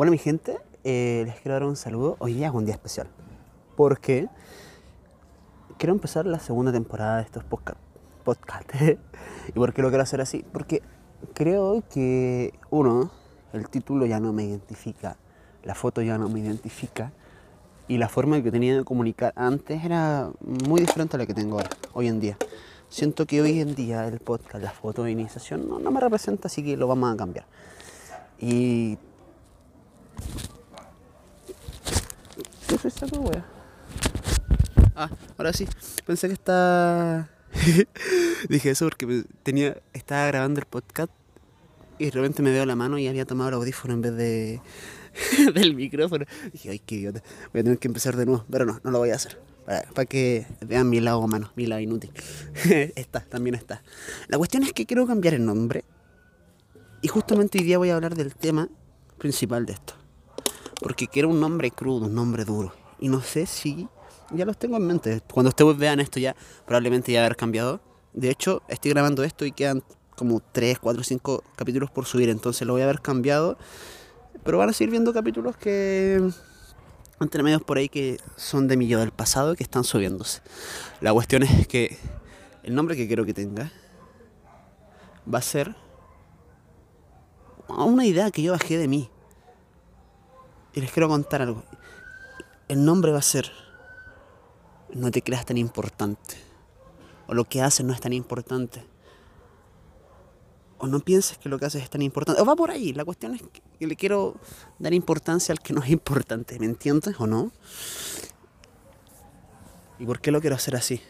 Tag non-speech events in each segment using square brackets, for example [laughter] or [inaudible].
Bueno, mi gente, eh, les quiero dar un saludo. Hoy día es un día especial. Porque quiero empezar la segunda temporada de estos podcasts. Podcast. [laughs] ¿Y por qué lo quiero hacer así? Porque creo que, uno, el título ya no me identifica, la foto ya no me identifica. Y la forma que tenía de comunicar antes era muy diferente a la que tengo hoy en día. Siento que hoy en día el podcast, la foto de iniciación, no, no me representa, así que lo vamos a cambiar. Y ¿Qué fue esa? Ah, ahora sí. Pensé que estaba. [laughs] Dije eso porque tenía, estaba grabando el podcast y de repente me veo la mano y había tomado el audífono en vez de [laughs] del micrófono. Dije, ay, qué idiota. Voy a tener que empezar de nuevo. Pero no, no lo voy a hacer. Para, para que vean mi lado humano, mi lado inútil. [laughs] está, también está. La cuestión es que quiero cambiar el nombre. Y justamente hoy día voy a hablar del tema principal de esto. Porque quiero un nombre crudo, un nombre duro. Y no sé si ya los tengo en mente. Cuando ustedes vean esto ya, probablemente ya haber cambiado. De hecho, estoy grabando esto y quedan como 3, 4, 5 capítulos por subir. Entonces lo voy a haber cambiado. Pero van a seguir viendo capítulos que entre medios por ahí que son de mi yo del pasado que están subiéndose. La cuestión es que el nombre que quiero que tenga va a ser una idea que yo bajé de mí. Y les quiero contar algo. El nombre va a ser No te creas tan importante. O lo que haces no es tan importante. O no pienses que lo que haces es tan importante. O va por ahí. La cuestión es que le quiero dar importancia al que no es importante. ¿Me entiendes o no? ¿Y por qué lo quiero hacer así?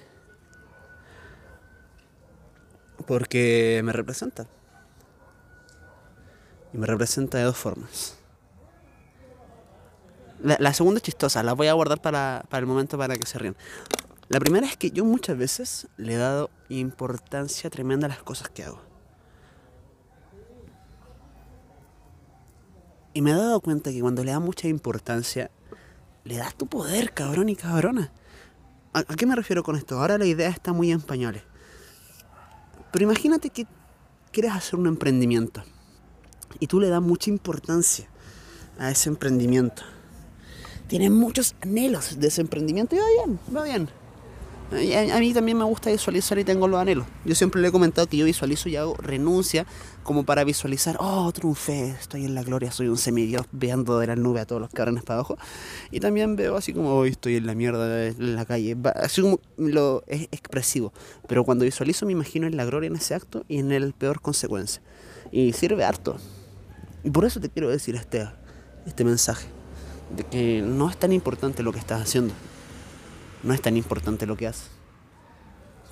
Porque me representa. Y me representa de dos formas. La, segunda es chistosa, la voy a guardar para, para el momento para que se rían. La primera es que yo muchas veces le he dado importancia tremenda a las cosas que hago. Y me he dado cuenta que cuando le das mucha importancia, le das tu poder, cabrón y cabrona. ¿A, qué me refiero con esto? Ahora la idea está muy en pañales. Pero imagínate que quieres hacer un emprendimiento y tú le das mucha importancia a ese emprendimiento. Tienes muchos anhelos de ese emprendimiento y va bien, va bien. A mí también me gusta visualizar y tengo los anhelos. Yo siempre le he comentado que yo visualizo y hago renuncia como para visualizar, oh, triunfé, estoy en la gloria, soy un semidios veando de la nube a todos los cabrones para abajo. Y también veo así como, hoy estoy en la mierda en la calle, así como lo es expresivo. Pero cuando visualizo me imagino en la gloria en ese acto y en el peor consecuencia. Y sirve harto. Y por eso te quiero decir este, este mensaje, de que no es tan importante lo que estás haciendo, no es tan importante lo que haces.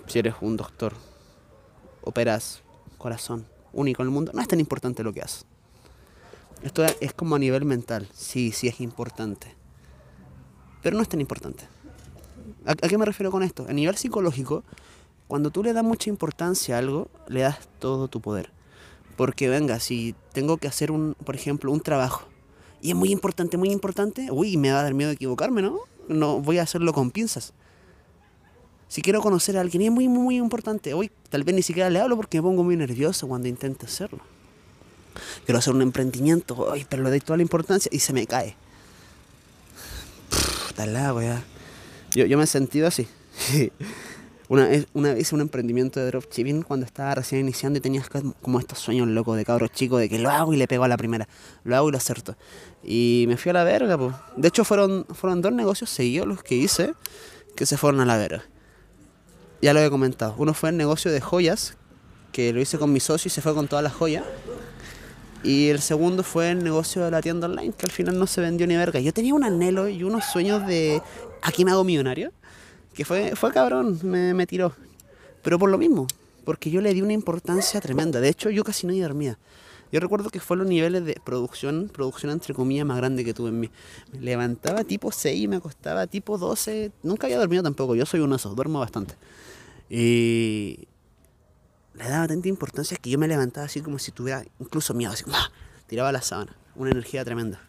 Si eres un doctor, operas corazón único en el mundo, no es tan importante lo que haces. Esto es como a nivel mental, sí, sí es importante, pero no es tan importante. ¿A, qué me refiero con esto? A nivel psicológico, cuando tú le das mucha importancia a algo, le das todo tu poder. Porque venga, si tengo que hacer un, por ejemplo, un trabajo y es muy importante, muy importante, uy, me va a dar miedo equivocarme, ¿no? No voy a hacerlo con pinzas. Si quiero conocer a alguien y es muy, muy, muy importante, hoy tal vez ni siquiera le hablo porque me pongo muy nervioso cuando intento hacerlo. Quiero hacer un emprendimiento, ay, pero le doy toda la importancia y se me cae. Tal la ya. Yo, yo me he sentido así. [laughs] Una vez, una vez un emprendimiento de dropshipping cuando estaba recién iniciando y tenías como estos sueños locos de cabros chicos de que lo hago y le pego a la primera, lo hago y lo acerto. Y me fui a la verga, pues. De hecho fueron, fueron dos negocios seguidos los que hice que se fueron a la verga. Ya lo he comentado. Uno fue el negocio de joyas, que lo hice con mi socio y se fue con todas las joyas. Y el segundo fue el negocio de la tienda online, que al final no se vendió ni verga. Yo tenía un anhelo y unos sueños de aquí me hago millonario que fue, fue cabrón, me, me tiró. Pero por lo mismo, porque yo le di una importancia tremenda. De hecho, yo casi no dormía. Yo recuerdo que fue los niveles de producción, producción entre comillas, más grande que tuve en mí. Me levantaba tipo 6 y me acostaba tipo 12. Nunca había dormido tampoco, yo soy un oso, duermo bastante. Y le daba tanta importancia que yo me levantaba así como si tuviera incluso miedo, así ¡ah! tiraba la sábana. Una energía tremenda.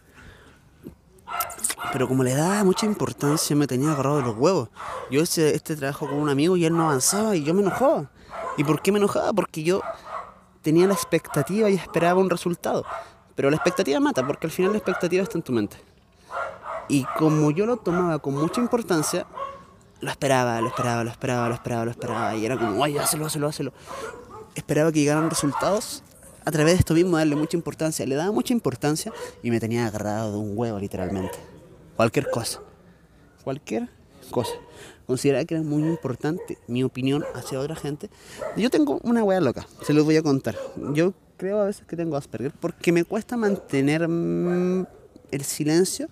Pero como le daba mucha importancia, me tenía agarrado de los huevos. Yo hice este trabajo con un amigo y él no avanzaba y yo me enojaba. ¿Y por qué me enojaba? Porque yo tenía la expectativa y esperaba un resultado. Pero la expectativa mata, porque al final la expectativa está en tu mente. Y como yo lo tomaba con mucha importancia, lo esperaba, lo esperaba, lo esperaba, lo esperaba, lo esperaba. Y era como, ay, hazlo, hazlo, hazlo. Esperaba que llegaran resultados a través de esto mismo, darle mucha importancia. Le daba mucha importancia y me tenía agarrado de un huevo, literalmente. Cualquier cosa. Cualquier cosa. Consideraba que era muy importante mi opinión hacia otra gente. Yo tengo una hueá loca, se los voy a contar. Yo creo a veces que tengo Asperger porque me cuesta mantener mm, el silencio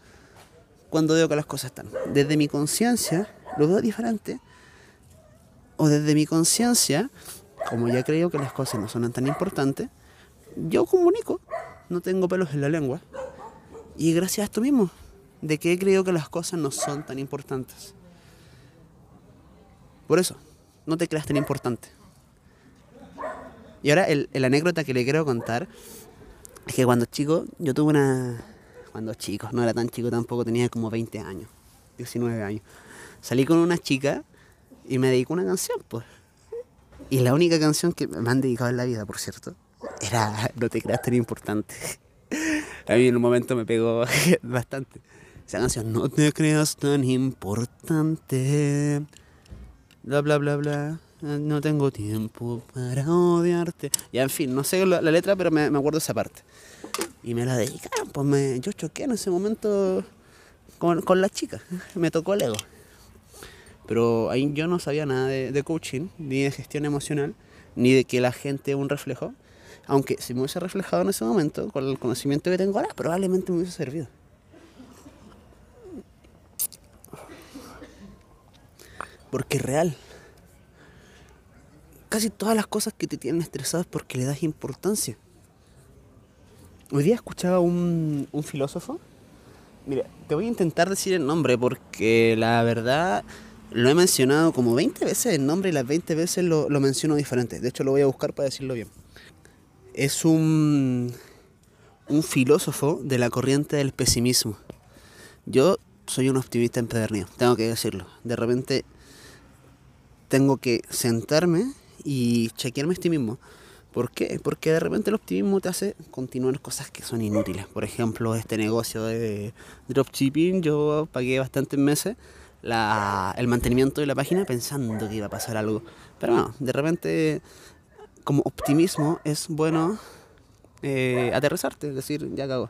cuando veo que las cosas están. Desde mi conciencia lo veo diferente. O desde mi conciencia, como ya creo que las cosas no son tan importantes, yo comunico. No tengo pelos en la lengua. Y gracias a esto mismo, de que he creído que las cosas no son tan importantes. Por eso, no te creas tan importante. Y ahora el, el anécdota que le quiero contar es que cuando chico, yo tuve una... Cuando chico, no era tan chico tampoco, tenía como 20 años, 19 años. Salí con una chica y me dedicó una canción, pues. Y la única canción que me han dedicado en la vida, por cierto, era No te creas tan importante. [laughs] A mí en un momento me pegó [laughs] bastante. Esa canción, No te creas tan importante. Bla, bla, bla, bla. No tengo tiempo para odiarte. Ya, en fin, no sé la, letra, pero me, me, acuerdo esa parte. Y me la dedicaron, pues me, yo choqué en ese momento con, con la chica. Me tocó el ego. Pero ahí yo no sabía nada de, de, coaching, ni de gestión emocional, ni de que la gente es un reflejo. Aunque si me hubiese reflejado en ese momento, con el conocimiento que tengo ahora, probablemente me hubiese servido. Porque es real. Casi todas las cosas que te tienen estresado es porque le das importancia. Hoy día escuchaba un, un filósofo. Mira, te voy a intentar decir el nombre porque la verdad lo he mencionado como 20 veces el nombre y las 20 veces lo, lo menciono diferente. De hecho, lo voy a buscar para decirlo bien. Es un, un filósofo de la corriente del pesimismo. Yo soy un optimista empedernido, tengo que decirlo. De repente tengo que sentarme y chequearme a este mismo. ¿Por qué? Porque de repente el optimismo te hace continuar cosas que son inútiles. Por ejemplo, este negocio de dropshipping, yo pagué bastantes meses la, el mantenimiento de la página pensando que iba a pasar algo. Pero no, de repente, como optimismo, es bueno eh, aterrizarte, es decir, ya cago.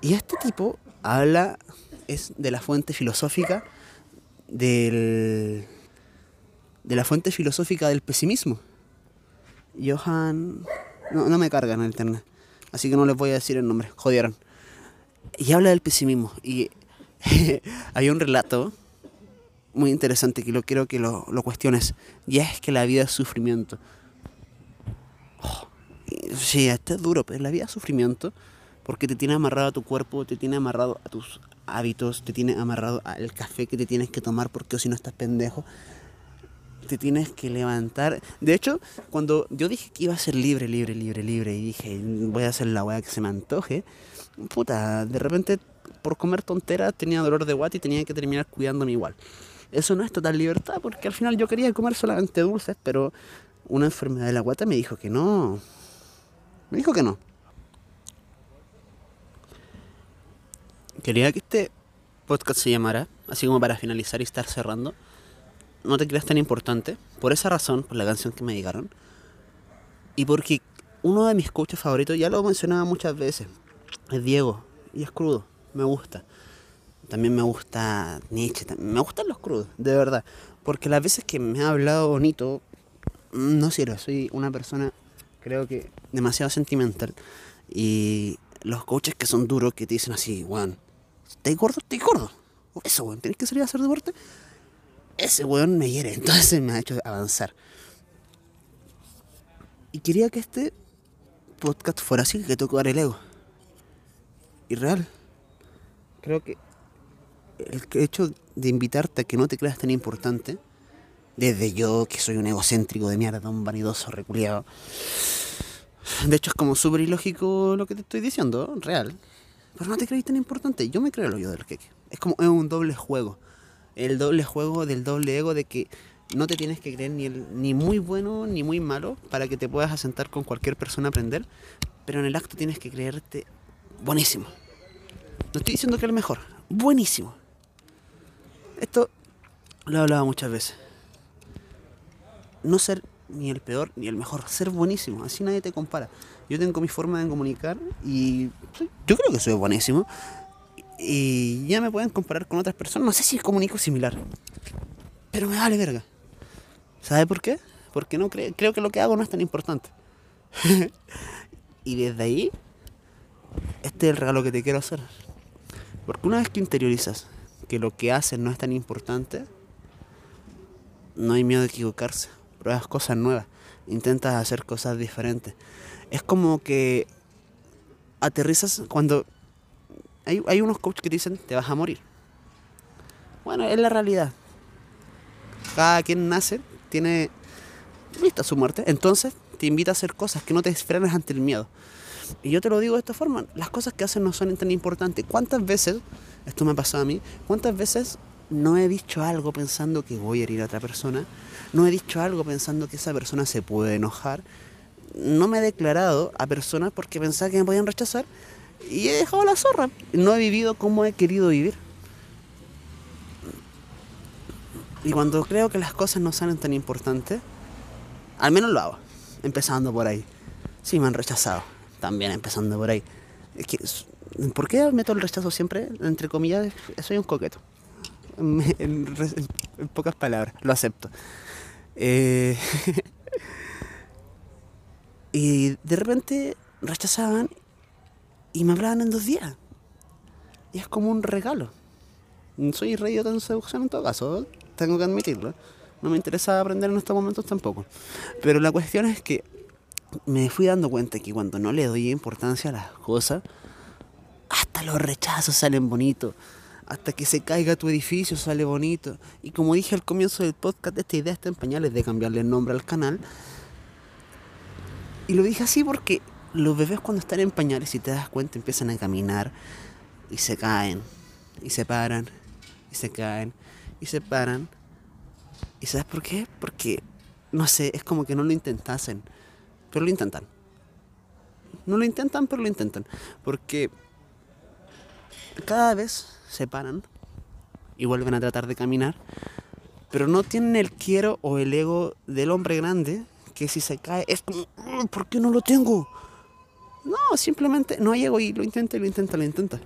Y este tipo habla es de la fuente filosófica del de la fuente filosófica del pesimismo. Johan... No, no me cargan el internet, así que no les voy a decir el nombre, jodieron. Y habla del pesimismo. Y [laughs] hay un relato muy interesante que lo quiero que lo, lo cuestiones. Y es que la vida es sufrimiento. Oh, sí, esto es duro, pero la vida es sufrimiento porque te tiene amarrado a tu cuerpo, te tiene amarrado a tus hábitos, te tiene amarrado al café que te tienes que tomar porque si no estás pendejo te tienes que levantar. De hecho, cuando yo dije que iba a ser libre, libre, libre, libre, y dije, voy a hacer la weá que se me antoje, puta, de repente por comer tonteras tenía dolor de guata y tenía que terminar cuidándome igual. Eso no es total libertad, porque al final yo quería comer solamente dulces, pero una enfermedad de la guata me dijo que no. Me dijo que no. Quería que este podcast se llamara, así como para finalizar y estar cerrando no te creas tan importante. Por esa razón, por la canción que me dedicaron. Y porque uno de mis coaches favoritos, ya lo mencionaba muchas veces, es Diego. Y es crudo, me gusta. También me gusta Nietzsche, me gustan los crudos, de verdad. Porque las veces que me ha hablado bonito, no sirve. Soy una persona, creo que, demasiado sentimental. Y los coaches que son duros, que te dicen así, weón, ¿estás gordo? ¿Estás gordo? Eso, weón, ¿tienes que salir a hacer deporte? Ese weón me hiere, [laughs] entonces me ha hecho avanzar. Y quería que este podcast fuera así, que tocar el ego. Y real. Creo que el hecho de invitarte a que no te creas tan importante, desde yo que soy un egocéntrico de mierda, un vanidoso reculiado. De hecho es como súper ilógico lo que te estoy diciendo, real. Pero no te crees tan importante. Yo me creo lo yo del queque. Es como es un doble juego el doble juego del doble ego de que no te tienes que creer ni, el, ni muy bueno ni muy malo para que te puedas asentar con cualquier persona a aprender. pero en el acto tienes que creerte buenísimo. No estoy diciendo que el mejor, buenísimo. Esto lo he hablado muchas veces. No ser ni el peor ni el mejor, ser buenísimo, así nadie te compara. Yo tengo mi forma de comunicar y yo creo que soy buenísimo. Y ya me pueden comparar con otras personas, no sé si comunico similar, pero me vale verga. ¿Sabe por qué? Porque no creo que lo que hago no es tan importante. [laughs] y desde ahí, este es el regalo que te quiero hacer. Porque una vez que interiorizas que lo que haces no es tan importante, no hay miedo de equivocarse. Pruebas cosas nuevas, intentas hacer cosas diferentes. Es como que aterrizas cuando hay, hay unos coaches que dicen te vas a morir. Bueno, es la realidad. Cada quien nace tiene vista su muerte. Entonces te invita a hacer cosas que no te frenes ante el miedo. Y yo te lo digo de esta forma, las cosas que hacen no son tan importantes. ¿Cuántas veces, esto me ha pasado a mí, cuántas veces no he dicho algo pensando que voy a herir a otra persona? No he dicho algo pensando que esa persona se puede enojar. No me he declarado a personas porque pensaba que me podían rechazar y he dejado la zorra. No he vivido como he querido vivir. Y cuando creo que las cosas no son tan importantes, al menos lo hago, empezando por ahí. Sí, me han rechazado, también empezando por ahí. ¿Por qué meto el rechazo siempre? Entre comillas, soy un coqueto. En, pocas palabras, lo acepto. Eh, [laughs] y de repente rechazaban y me hablaban en dos días. Y es como un regalo. Soy rey de seducción en todo caso tengo que admitirlo. No me interesa aprender en estos momentos tampoco. Pero la cuestión es que me fui dando cuenta que cuando no le doy importancia a las cosas, hasta los rechazos salen bonitos. Hasta que se caiga tu edificio sale bonito. Y como dije al comienzo del podcast, esta idea está en pañales de cambiarle el nombre al canal. Y lo dije así porque los bebés cuando están en pañales, si te das cuenta, empiezan a caminar y se caen. Y se paran y se caen y se paran. ¿Y sabes por qué? Porque, no sé, es como que no lo intentasen, pero lo intentan. No lo intentan, pero lo intentan. Porque cada vez se paran y vuelven a tratar de caminar, pero no tienen el quiero o el ego del hombre grande que si se cae es como, ¿por qué no lo tengo? No, simplemente no hay ego y lo intenta y lo intenta, lo intenta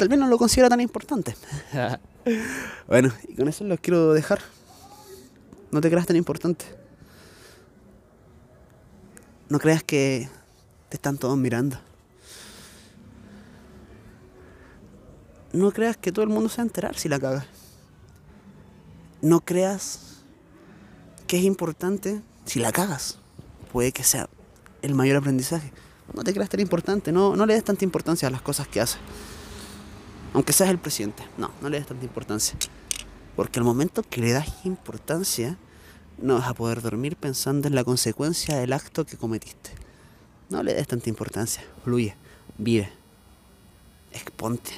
tal vez no lo considera tan importante. [laughs] bueno, y con eso los quiero dejar. No te creas tan importante. No creas que te están todos mirando. No creas que todo el mundo se va a enterar si la cagas. No creas que es importante si la cagas. Puede que sea el mayor aprendizaje. No te creas tan importante, no, no le des tanta importancia a las cosas que haces. Aunque seas el presidente. No, no le des tanta importancia. Porque al momento que le das importancia, no vas a poder dormir pensando en la consecuencia del acto que cometiste. No le des tanta importancia. Fluye, vive, exponte,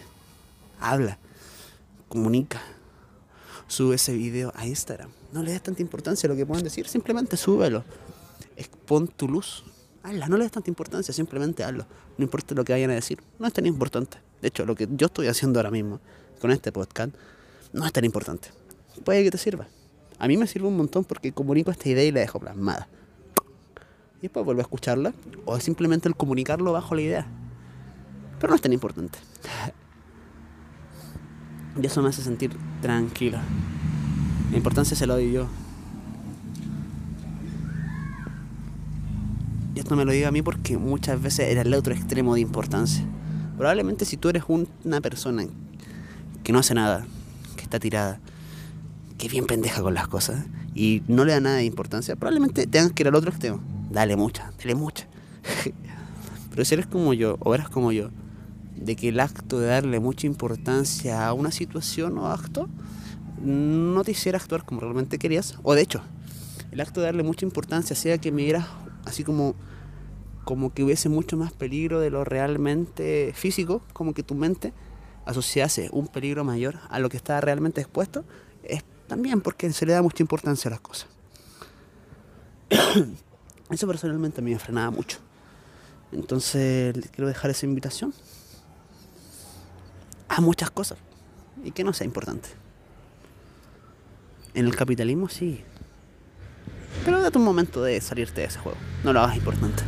habla, comunica. Sube ese video a Instagram. No le des tanta importancia a lo que puedan decir, simplemente súbelo. Expon tu luz. Hazla, no le des tanta importancia, simplemente hazlo. No importa lo que vayan a decir, no es tan importante. De hecho, lo que yo estoy haciendo ahora mismo con este podcast no es tan importante. Puede que te sirva. A mí me sirve un montón porque comunico esta idea y la dejo plasmada. Y después vuelvo a escucharla o simplemente el comunicarlo bajo la idea. Pero no es tan importante. Y eso me hace sentir tranquilo. La importancia se la doy yo. Y esto me lo digo a mí porque muchas veces era el otro extremo de importancia. Probablemente si tú eres una persona que no hace nada, que está tirada, que es bien pendeja con las cosas y no le da nada de importancia, probablemente tengas que ir al otro extremo. Dale mucha, dale mucha. [laughs] Pero si eres como yo, o eras como yo, de que el acto de darle mucha importancia a una situación o acto no te hiciera actuar como realmente querías, o de hecho, el acto de darle mucha importancia hacía que me dieras así como como que hubiese mucho más peligro de lo realmente físico, como que tu mente asociase un peligro mayor a lo que está realmente expuesto, es también porque se le da mucha importancia a las cosas. [coughs] Eso personalmente a mí me frenaba mucho. Entonces quiero dejar esa invitación a muchas cosas y que no sea importante. En el capitalismo sí. Pero date un momento de salirte de ese juego. No lo hagas importante.